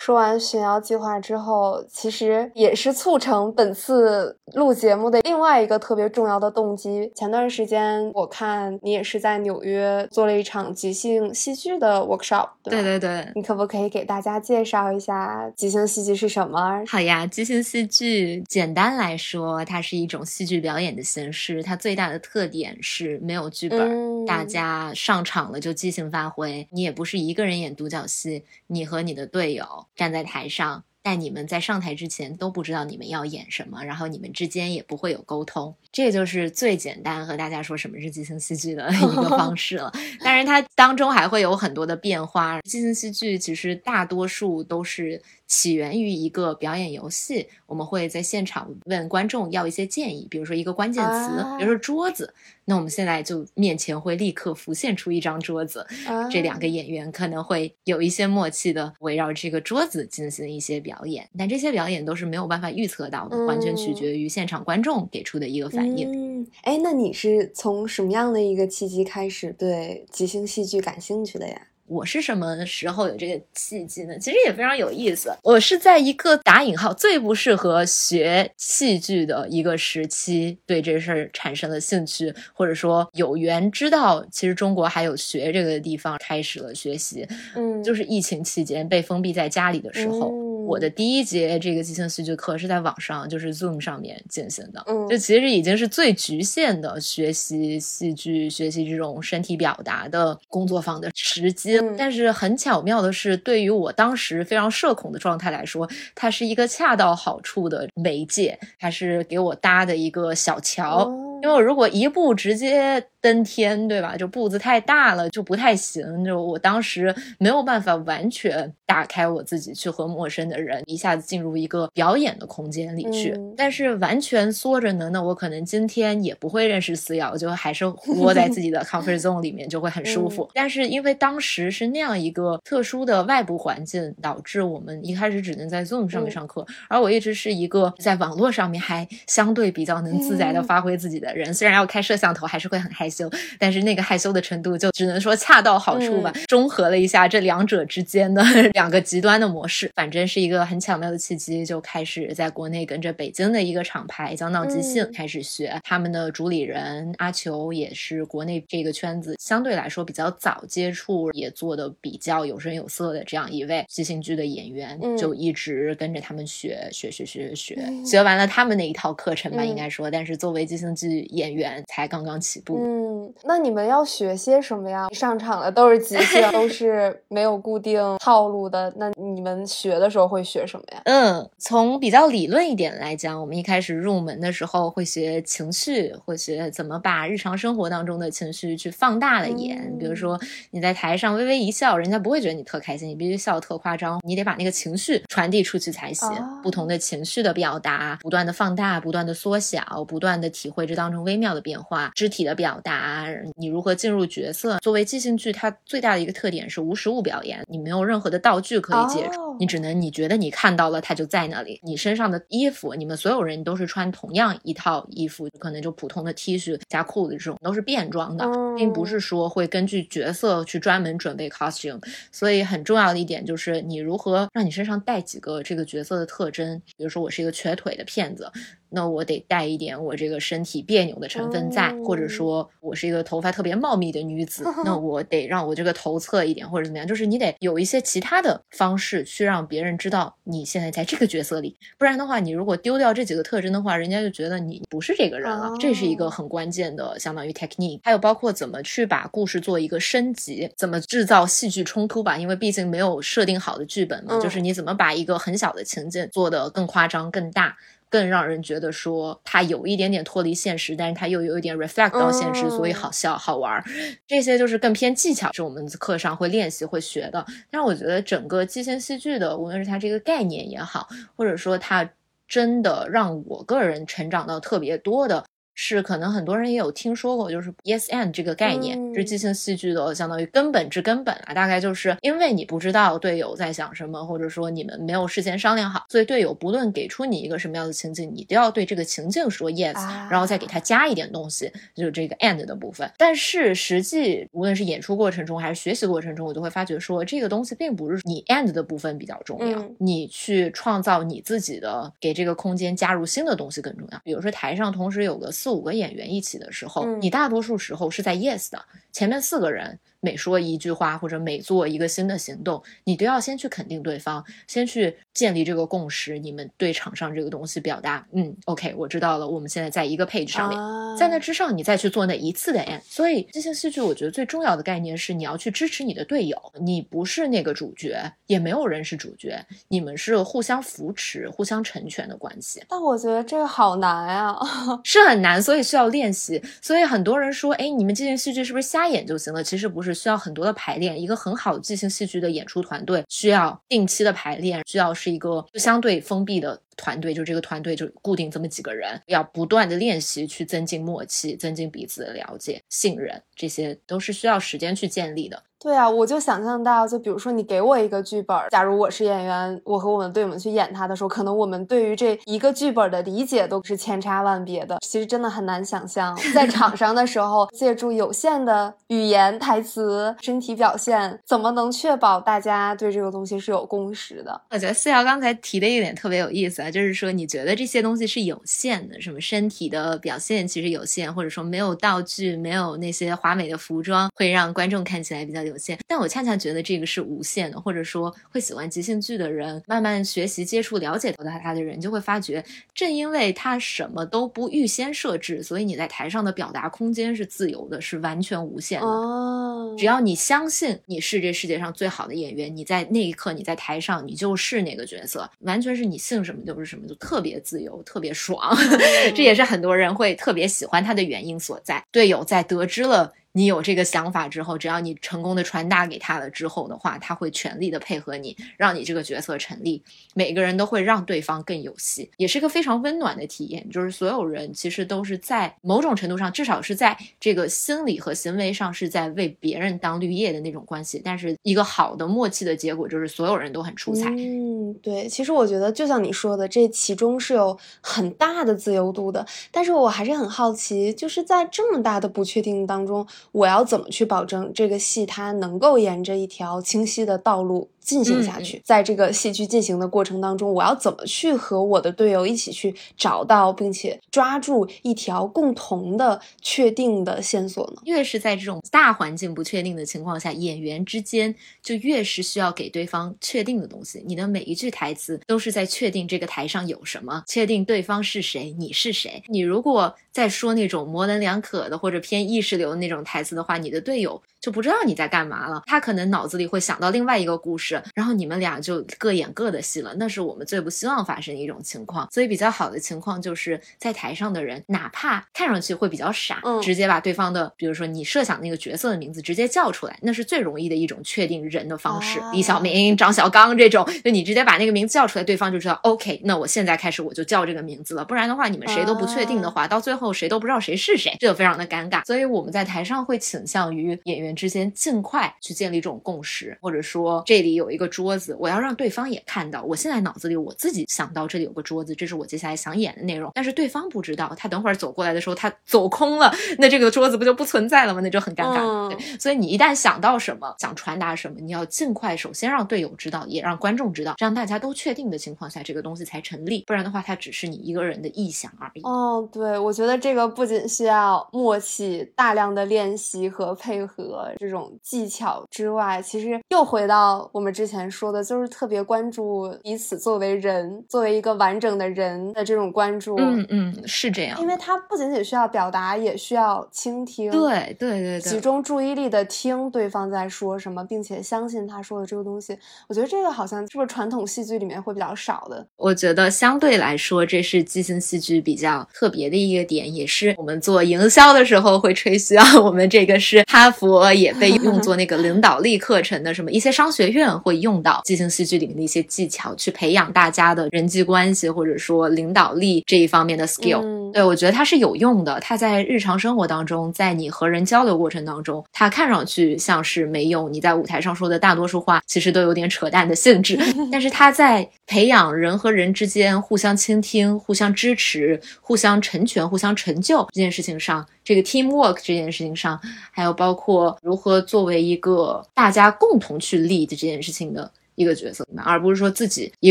说完寻谣计划之后，其实也是促成本次录节目的另外一个特别重要的动机。前段时间我看你也是在纽约做了一场即兴戏剧的 workshop，对对对，你可不可以给大家介绍一下即兴戏剧是什么？好呀，即兴戏剧简单来说，它是一种戏剧表演的形式，它最大的特点是没有剧本，大家上场了就即兴发挥，你也不是一个人演独角戏，你和你的队友。站在台上，但你们在上台之前都不知道你们要演什么，然后你们之间也不会有沟通，这就是最简单和大家说什么是即兴戏剧的 一个方式了。当然，它当中还会有很多的变化。即兴戏剧其实大多数都是。起源于一个表演游戏，我们会在现场问观众要一些建议，比如说一个关键词，比如说桌子。那我们现在就面前会立刻浮现出一张桌子，这两个演员可能会有一些默契的围绕这个桌子进行一些表演，但这些表演都是没有办法预测到的，完全取决于现场观众给出的一个反应。嗯，哎，那你是从什么样的一个契机开始对即兴戏剧感兴趣的呀？我是什么时候有这个契机呢？其实也非常有意思。我是在一个打引号最不适合学戏剧的一个时期，对这事儿产生了兴趣，或者说有缘知道，其实中国还有学这个地方，开始了学习。嗯，就是疫情期间被封闭在家里的时候，我的第一节这个即兴戏剧课是在网上，就是 Zoom 上面进行的。嗯，就其实已经是最局限的学习戏剧、学习这种身体表达的工作坊的时机。但是很巧妙的是，对于我当时非常社恐的状态来说，它是一个恰到好处的媒介，它是给我搭的一个小桥。因为我如果一步直接。登天，对吧？就步子太大了，就不太行。就我当时没有办法完全打开我自己，去和陌生的人一下子进入一个表演的空间里去。但是完全缩着呢，那我可能今天也不会认识思瑶，就还是窝在自己的 comfort zone 里面，就会很舒服。但是因为当时是那样一个特殊的外部环境，导致我们一开始只能在 Zoom 上面上课，而我一直是一个在网络上面还相对比较能自在的发挥自己的人，虽然要开摄像头，还是会很害。羞，但是那个害羞的程度就只能说恰到好处吧，中和了一下这两者之间的 两个极端的模式。反正是一个很巧妙的契机，就开始在国内跟着北京的一个厂牌叫闹即兴开始学。他们的主理人阿球也是国内这个圈子相对来说比较早接触，也做的比较有声有色的这样一位即兴剧的演员，就一直跟着他们学学学学学学，学完了他们那一套课程吧，应该说，但是作为即兴剧演员才刚刚起步。嗯，那你们要学些什么呀？上场的都是即兴，都是没有固定套路的。那你们学的时候会学什么呀？嗯，从比较理论一点来讲，我们一开始入门的时候会学情绪，会学怎么把日常生活当中的情绪去放大了演。比如说你在台上微微一笑，人家不会觉得你特开心，你必须笑特夸张，你得把那个情绪传递出去才行。不同的情绪的表达，不断的放大，不断的缩小，不断的体会这当中微妙的变化，肢体的表达。答你如何进入角色？作为即兴剧，它最大的一个特点是无实物表演，你没有任何的道具可以借助，你只能你觉得你看到了，它就在那里。你身上的衣服，你们所有人都是穿同样一套衣服，可能就普通的 T 恤加裤子这种，都是变装的，并不是说会根据角色去专门准备 costume。所以很重要的一点就是你如何让你身上带几个这个角色的特征，比如说我是一个瘸腿的骗子。那我得带一点我这个身体别扭的成分在，或者说我是一个头发特别茂密的女子，那我得让我这个头侧一点或者怎么样，就是你得有一些其他的方式去让别人知道你现在在这个角色里，不然的话，你如果丢掉这几个特征的话，人家就觉得你不是这个人了。这是一个很关键的，相当于 technique。还有包括怎么去把故事做一个升级，怎么制造戏剧冲突吧，因为毕竟没有设定好的剧本嘛，就是你怎么把一个很小的情节做得更夸张、更大。更让人觉得说它有一点点脱离现实，但是它又有一点 reflect 到现实，所以好笑好玩。这些就是更偏技巧，是我们课上会练习会学的。但是我觉得整个即兴戏剧的，无论是它这个概念也好，或者说它真的让我个人成长到特别多的。是可能很多人也有听说过，就是 yes and 这个概念，是即兴戏剧的相当于根本之根本啊。大概就是因为你不知道队友在想什么，或者说你们没有事先商量好，所以队友不论给出你一个什么样的情境，你都要对这个情境说 yes，然后再给他加一点东西，就是这个 and 的部分。但是实际无论是演出过程中还是学习过程中，我就会发觉说这个东西并不是你 and 的部分比较重要，你去创造你自己的给这个空间加入新的东西更重要。比如说台上同时有个四。五个演员一起的时候，你大多数时候是在 yes 的，前面四个人。每说一句话或者每做一个新的行动，你都要先去肯定对方，先去建立这个共识。你们对场上这个东西表达，嗯，OK，我知道了，我们现在在一个 page 上面，在那之上，你再去做那一次的 end。所以这些戏剧，我觉得最重要的概念是你要去支持你的队友，你不是那个主角，也没有人是主角，你们是互相扶持、互相成全的关系。但我觉得这个好难啊，是很难，所以需要练习。所以很多人说，哎，你们这些戏剧是不是瞎演就行了？其实不是。需要很多的排练，一个很好的即兴戏剧的演出团队需要定期的排练，需要是一个相对封闭的。团队就这个团队就固定这么几个人，要不断的练习去增进默契，增进彼此的了解、信任，这些都是需要时间去建立的。对啊，我就想象到，就比如说你给我一个剧本，假如我是演员，我和我们队友们去演他的时候，可能我们对于这一个剧本的理解都是千差万别的。其实真的很难想象，在场上的时候，借助有限的语言、台词、身体表现，怎么能确保大家对这个东西是有共识的？我觉得思瑶刚才提的一点特别有意思啊，就是说你觉得这些东西是有限的，什么身体的表现其实有限，或者说没有道具、没有那些华美的服装，会让观众看起来比较。有限，但我恰恰觉得这个是无限的，或者说会喜欢即兴剧的人，慢慢学习、接触、了解到他他的人，就会发觉，正因为他什么都不预先设置，所以你在台上的表达空间是自由的，是完全无限的。哦，只要你相信你是这世界上最好的演员，你在那一刻你在台上，你就是那个角色，完全是你姓什么就是什么，就特别自由，特别爽。这也是很多人会特别喜欢他的原因所在。队友在得知了。你有这个想法之后，只要你成功的传达给他了之后的话，他会全力的配合你，让你这个角色成立。每个人都会让对方更有戏，也是个非常温暖的体验。就是所有人其实都是在某种程度上，至少是在这个心理和行为上是在为别人当绿叶的那种关系。但是一个好的默契的结果就是所有人都很出彩。嗯，对。其实我觉得就像你说的，这其中是有很大的自由度的。但是我还是很好奇，就是在这么大的不确定当中。我要怎么去保证这个戏它能够沿着一条清晰的道路？进行下去，在这个戏剧进行的过程当中，我要怎么去和我的队友一起去找到并且抓住一条共同的确定的线索呢？越是在这种大环境不确定的情况下，演员之间就越是需要给对方确定的东西。你的每一句台词都是在确定这个台上有什么，确定对方是谁，你是谁。你如果在说那种模棱两可的或者偏意识流的那种台词的话，你的队友就不知道你在干嘛了，他可能脑子里会想到另外一个故事。然后你们俩就各演各的戏了，那是我们最不希望发生的一种情况。所以比较好的情况就是在台上的人，哪怕看上去会比较傻，直接把对方的，比如说你设想那个角色的名字直接叫出来，那是最容易的一种确定人的方式。李小明、张小刚这种，就你直接把那个名字叫出来，对方就知道 OK。那我现在开始我就叫这个名字了，不然的话你们谁都不确定的话，到最后谁都不知道谁是谁，这就非常的尴尬。所以我们在台上会倾向于演员之间尽快去建立这种共识，或者说这里有一个。桌子，我要让对方也看到。我现在脑子里我自己想到这里有个桌子，这是我接下来想演的内容。但是对方不知道，他等会儿走过来的时候，他走空了，那这个桌子不就不存在了吗？那就很尴尬。对，所以你一旦想到什么，想传达什么，你要尽快首先让队友知道，也让观众知道，让大家都确定的情况下，这个东西才成立。不然的话，它只是你一个人的臆想而已。哦，对，我觉得这个不仅需要默契、大量的练习和配合这种技巧之外，其实又回到我们之前。说的就是特别关注彼此作为人，作为一个完整的人的这种关注。嗯嗯，是这样，因为他不仅仅需要表达，也需要倾听。对对对对，集中注意力的听对方在说什么，并且相信他说的这个东西。我觉得这个好像是不是传统戏剧里面会比较少的？我觉得相对来说，这是即兴戏剧比较特别的一个点，也是我们做营销的时候会吹嘘啊。我们这个是哈佛也被用作那个领导力课程的，什么一些商学院会用。到即兴戏剧里面的一些技巧，去培养大家的人际关系，或者说领导力这一方面的 skill。对我觉得它是有用的。它在日常生活当中，在你和人交流过程当中，它看上去像是没用。你在舞台上说的大多数话，其实都有点扯淡的性质。但是它在培养人和人之间互相倾听、互相支持、互相成全、互相成就这件事情上，这个 teamwork 这件事情上，还有包括如何作为一个大家共同去 lead 这件事情的。一个角色，而不是说自己一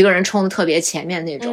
个人冲的特别前面那种。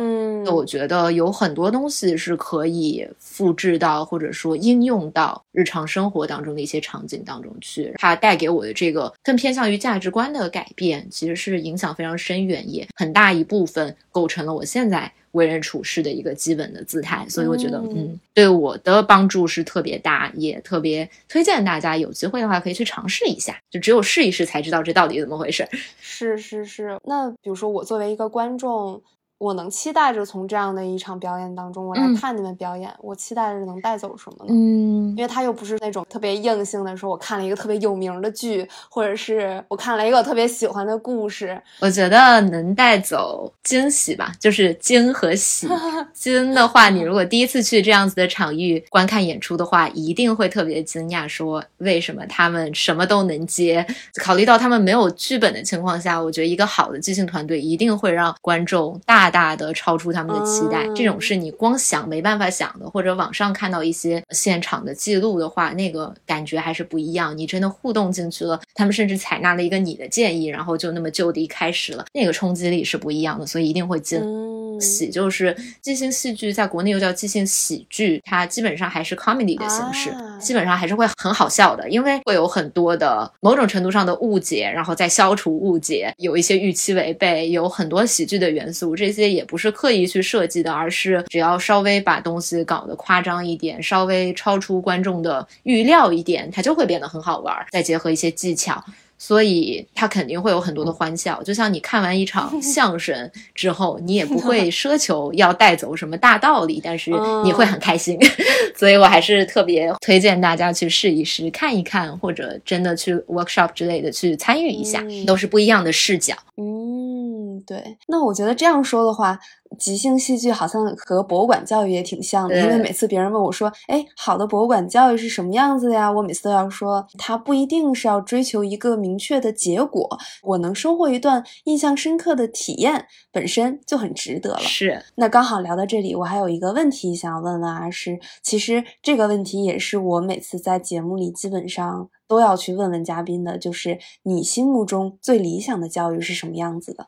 我觉得有很多东西是可以复制到，或者说应用到日常生活当中的一些场景当中去。它带给我的这个更偏向于价值观的改变，其实是影响非常深远，也很大一部分构成了我现在。为人处事的一个基本的姿态，所以我觉得，嗯，对我的帮助是特别大，也特别推荐大家有机会的话可以去尝试一下。就只有试一试才知道这到底怎么回事。是是是，那比如说我作为一个观众。我能期待着从这样的一场表演当中，我来看你们表演，我期待着能带走什么呢？嗯，因为他又不是那种特别硬性的，说我看了一个特别有名的剧，或者是我看了一个特别喜欢的故事。我觉得能带走惊喜吧，就是惊和喜。惊的话，你如果第一次去这样子的场域观看演出的话，一定会特别惊讶，说为什么他们什么都能接。考虑到他们没有剧本的情况下，我觉得一个好的即兴团队一定会让观众大。大大的超出他们的期待，这种是你光想没办法想的，或者网上看到一些现场的记录的话，那个感觉还是不一样。你真的互动进去了，他们甚至采纳了一个你的建议，然后就那么就地开始了，那个冲击力是不一样的，所以一定会惊喜。就是即兴戏剧，在国内又叫即兴喜剧，它基本上还是 comedy 的形式，基本上还是会很好笑的，因为会有很多的某种程度上的误解，然后再消除误解，有一些预期违背，有很多喜剧的元素，这。些也不是刻意去设计的，而是只要稍微把东西搞得夸张一点，稍微超出观众的预料一点，它就会变得很好玩。再结合一些技巧。所以他肯定会有很多的欢笑，就像你看完一场 相声之后，你也不会奢求要带走什么大道理，但是你会很开心。所以我还是特别推荐大家去试一试，看一看，或者真的去 workshop 之类的去参与一下，都是不一样的视角。嗯，对。那我觉得这样说的话。即兴戏剧好像和博物馆教育也挺像的，因为每次别人问我说：“哎，好的博物馆教育是什么样子的呀？”我每次都要说，它不一定是要追求一个明确的结果，我能收获一段印象深刻的体验，本身就很值得了。是。那刚好聊到这里，我还有一个问题想要问问阿诗，其实这个问题也是我每次在节目里基本上都要去问问嘉宾的，就是你心目中最理想的教育是什么样子的？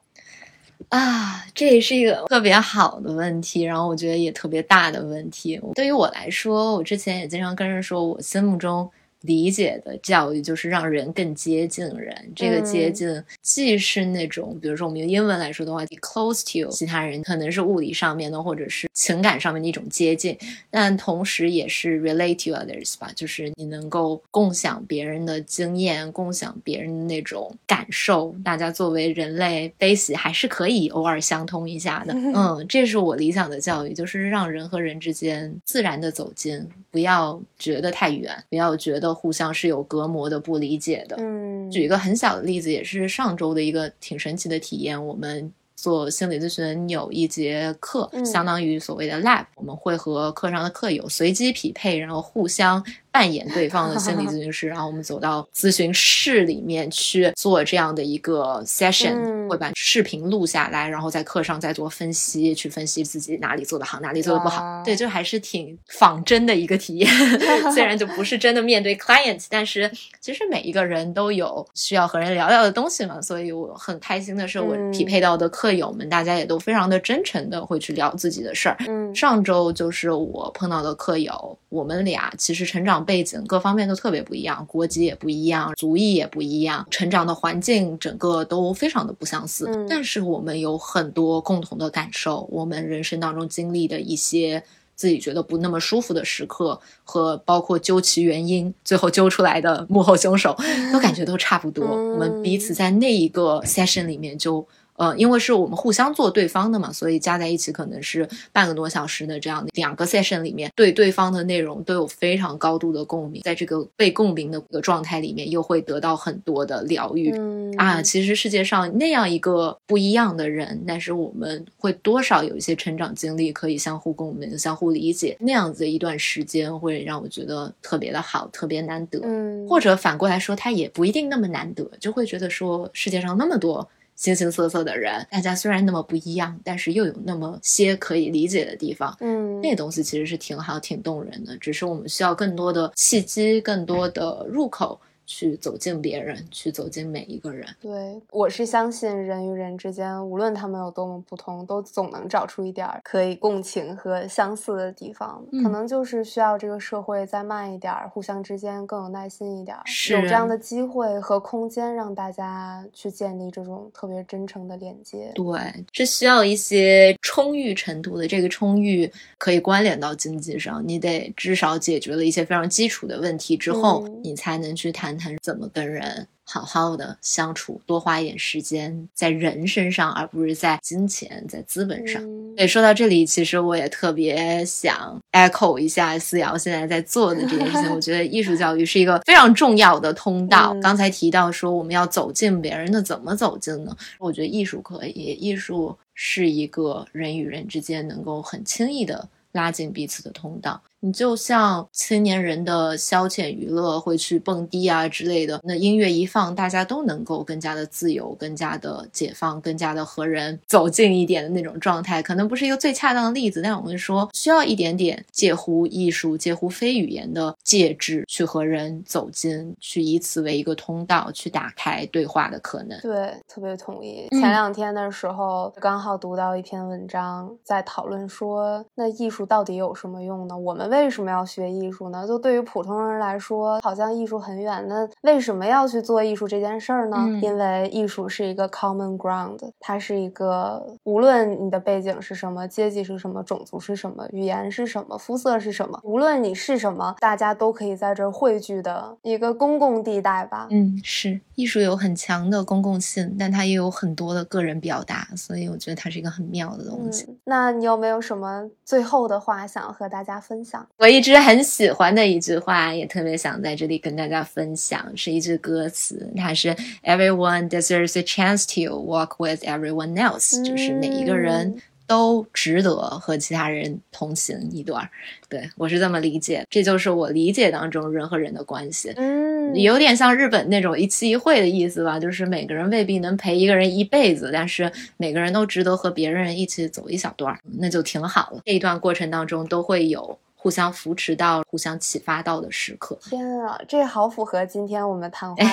啊，这也是一个特别好的问题，然后我觉得也特别大的问题。对于我来说，我之前也经常跟人说，我心目中。理解的教育就是让人更接近人，这个接近既是那种，比如说我们用英文来说的话，close to 其他人，可能是物理上面的，或者是情感上面的一种接近，但同时也是 relate to others 吧，就是你能够共享别人的经验，共享别人的那种感受，大家作为人类悲喜还是可以偶尔相通一下的。嗯，这是我理想的教育，就是让人和人之间自然的走近，不要觉得太远，不要觉得。互相是有隔膜的、不理解的。嗯，举一个很小的例子，也是上周的一个挺神奇的体验。我们做心理咨询有一节课，相当于所谓的 lab，我们会和课上的课友随机匹配，然后互相。扮演对方的心理咨询师，然后我们走到咨询室里面去做这样的一个 session，会把视频录下来，然后在课上再做分析，去分析自己哪里做的好，哪里做的不好。对，就还是挺仿真的一个体验。虽然就不是真的面对 client，但是其实每一个人都有需要和人聊聊的东西嘛。所以我很开心的是，我匹配到的课友们，大家也都非常的真诚的会去聊自己的事儿。嗯，上周就是我碰到的课友，我们俩其实成长。背景各方面都特别不一样，国籍也不一样，族裔也不一样，成长的环境整个都非常的不相似。但是我们有很多共同的感受，我们人生当中经历的一些自己觉得不那么舒服的时刻，和包括究其原因，最后揪出来的幕后凶手，都感觉都差不多。我们彼此在那一个 session 里面就。呃，因为是我们互相做对方的嘛，所以加在一起可能是半个多小时的这样的两个 session 里面，对对方的内容都有非常高度的共鸣，在这个被共鸣的一个状态里面，又会得到很多的疗愈啊。其实世界上那样一个不一样的人，但是我们会多少有一些成长经历可以相互共鸣、相互理解，那样子一段时间会让我觉得特别的好，特别难得。嗯，或者反过来说，它也不一定那么难得，就会觉得说世界上那么多。形形色色的人，大家虽然那么不一样，但是又有那么些可以理解的地方。嗯，那东西其实是挺好、挺动人的，只是我们需要更多的契机，更多的入口。去走进别人，去走进每一个人。对，我是相信人与人之间，无论他们有多么不同，都总能找出一点可以共情和相似的地方。可能就是需要这个社会再慢一点，互相之间更有耐心一点，有这样的机会和空间，让大家去建立这种特别真诚的连接。对，是需要一些充裕程度的。这个充裕可以关联到经济上，你得至少解决了一些非常基础的问题之后，你才能去谈。谈怎么跟人好好的相处，多花一点时间在人身上，而不是在金钱、在资本上。对，说到这里，其实我也特别想 echo 一下思瑶现在在做的这件事情。我觉得艺术教育是一个非常重要的通道。刚才提到说我们要走进别人那，怎么走进呢？我觉得艺术可以，艺术是一个人与人之间能够很轻易的拉近彼此的通道。你就像青年人的消遣娱乐，会去蹦迪啊之类的。那音乐一放，大家都能够更加的自由，更加的解放，更加的和人走近一点的那种状态。可能不是一个最恰当的例子，但我们说需要一点点介乎艺术、介乎非语言的介质，去和人走近，去以此为一个通道，去打开对话的可能。对，特别同意。前两天的时候，刚好读到一篇文章，在讨论说，那艺术到底有什么用呢？我们。为什么要学艺术呢？就对于普通人来说，好像艺术很远。那为什么要去做艺术这件事儿呢？因为艺术是一个 common ground，它是一个无论你的背景是什么、阶级是什么、种族是什么、语言是什么、肤色是什么，无论你是什么，大家都可以在这儿汇聚的一个公共地带吧。嗯，是艺术有很强的公共性，但它也有很多的个人表达，所以我觉得它是一个很妙的东西。那你有没有什么最后的话想和大家分享？我一直很喜欢的一句话，也特别想在这里跟大家分享，是一句歌词，它是 "Everyone deserves a chance to walk with everyone else"，就是每一个人都值得和其他人同行一段。对我是这么理解，这就是我理解当中人和人的关系。嗯，有点像日本那种一期一会的意思吧，就是每个人未必能陪一个人一辈子，但是每个人都值得和别人一起走一小段，那就挺好了。这一段过程当中都会有。互相扶持到、互相启发到的时刻。天啊，这好符合今天我们谈话的。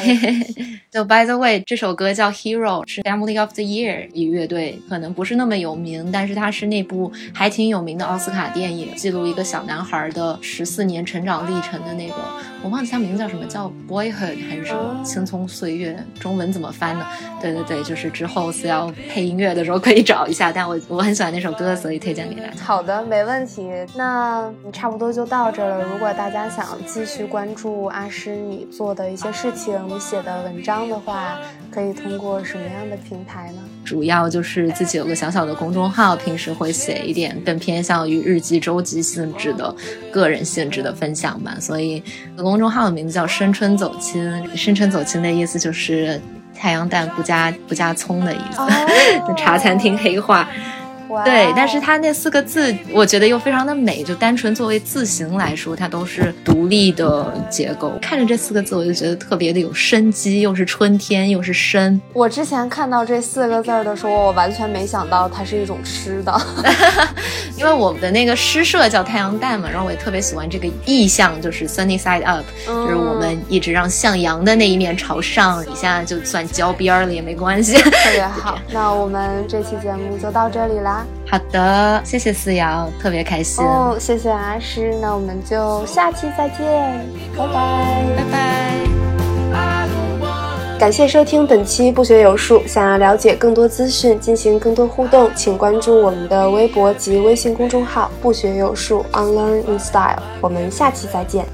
就 By the way，这首歌叫《Hero》，是 Family of the Year 一乐队，可能不是那么有名，但是它是那部还挺有名的奥斯卡电影，记录一个小男孩的十四年成长历程的那个，我忘记他名字叫什么，叫 Boyhood 还是什么？青葱岁月，中文怎么翻呢？对对对，就是之后是要配音乐的时候可以找一下。但我我很喜欢那首歌，所以推荐给大家。好的，没问题。那。差不多就到这了。如果大家想继续关注阿诗你做的一些事情、你写的文章的话，可以通过什么样的平台呢？主要就是自己有个小小的公众号，平时会写一点更偏向于日记、周记性质的个人性质的分享吧。所以，公众号的名字叫“深春走亲”。深春走亲的意思就是太阳蛋不加不加葱的意思，茶餐厅黑话。对，但是它那四个字，我觉得又非常的美。就单纯作为字形来说，它都是独立的结构。看着这四个字，我就觉得特别的有生机，又是春天，又是深。我之前看到这四个字的时候，我完全没想到它是一种吃的，因为我们的那个诗社叫太阳蛋嘛。然后我也特别喜欢这个意象，就是 sunny side up，就是我们一直让向阳的那一面朝上。底下就算焦边了也没关系，特别好。那我们这期节目就到这里啦。好的，谢谢思瑶，特别开心哦。谢谢阿诗，那我们就下期再见，拜拜，拜拜。感谢收听本期不学有术，想要了解更多资讯，进行更多互动，请关注我们的微博及微信公众号“不学有术 Unlearn in Style”。我们下期再见。